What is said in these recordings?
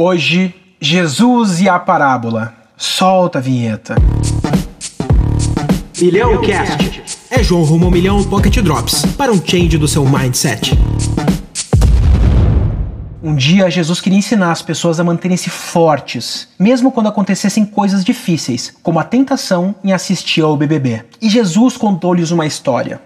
Hoje, Jesus e a parábola. Solta a vinheta. Milhão Cast. É João rumo ao milhão Pocket Drops para um change do seu mindset. Um dia, Jesus queria ensinar as pessoas a manterem-se fortes, mesmo quando acontecessem coisas difíceis, como a tentação em assistir ao BBB. E Jesus contou-lhes uma história.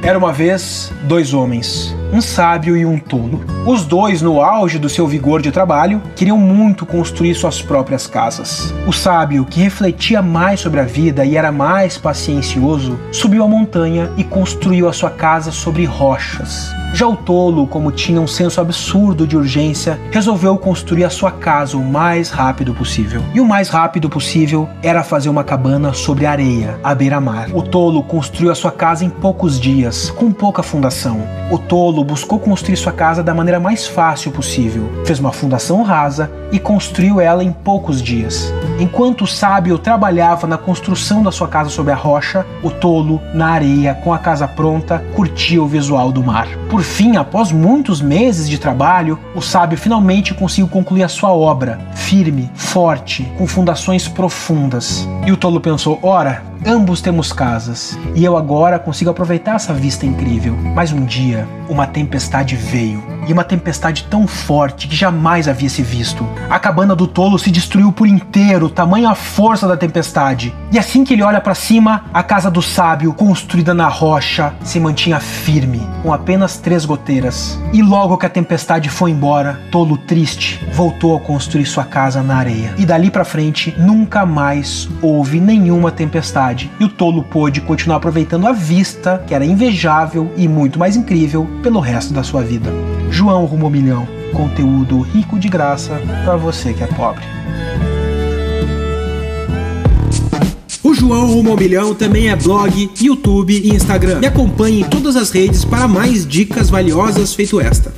Era uma vez dois homens, um sábio e um tolo. Os dois, no auge do seu vigor de trabalho, queriam muito construir suas próprias casas. O sábio, que refletia mais sobre a vida e era mais paciencioso, subiu a montanha e construiu a sua casa sobre rochas. Já o tolo, como tinha um senso absurdo de urgência, resolveu construir a sua casa o mais rápido possível. E o mais rápido possível era fazer uma cabana sobre areia, à beira-mar. O tolo construiu a sua casa em poucos dias, com pouca fundação. O tolo buscou construir sua casa da maneira mais fácil possível. Fez uma fundação rasa e construiu ela em poucos dias. Enquanto o sábio trabalhava na construção da sua casa sobre a rocha, o tolo, na areia, com a casa pronta, curtia o visual do mar. Por fim, após muitos meses de trabalho, o sábio finalmente conseguiu concluir a sua obra, firme, forte, com fundações profundas. E o tolo pensou: ora, ambos temos casas, e eu agora consigo aproveitar essa vista incrível. Mas um dia, uma tempestade veio, e uma tempestade tão forte que jamais havia se visto. A cabana do tolo se destruiu por inteiro, tamanha a força da tempestade. E assim que ele olha para cima, a casa do sábio, construída na rocha, se mantinha firme, com apenas três goteiras. E logo que a tempestade foi embora, tolo triste, voltou a construir sua casa na areia. E dali para frente, nunca mais houve nenhuma tempestade. E o tolo pôde continuar aproveitando a vista, que era invejável e muito mais incrível, pelo resto da sua vida. João Rumo Milhão, conteúdo rico de graça para você que é pobre. O João Rumo Milhão também é blog, YouTube e Instagram. Me acompanhe em todas as redes para mais dicas valiosas feito esta.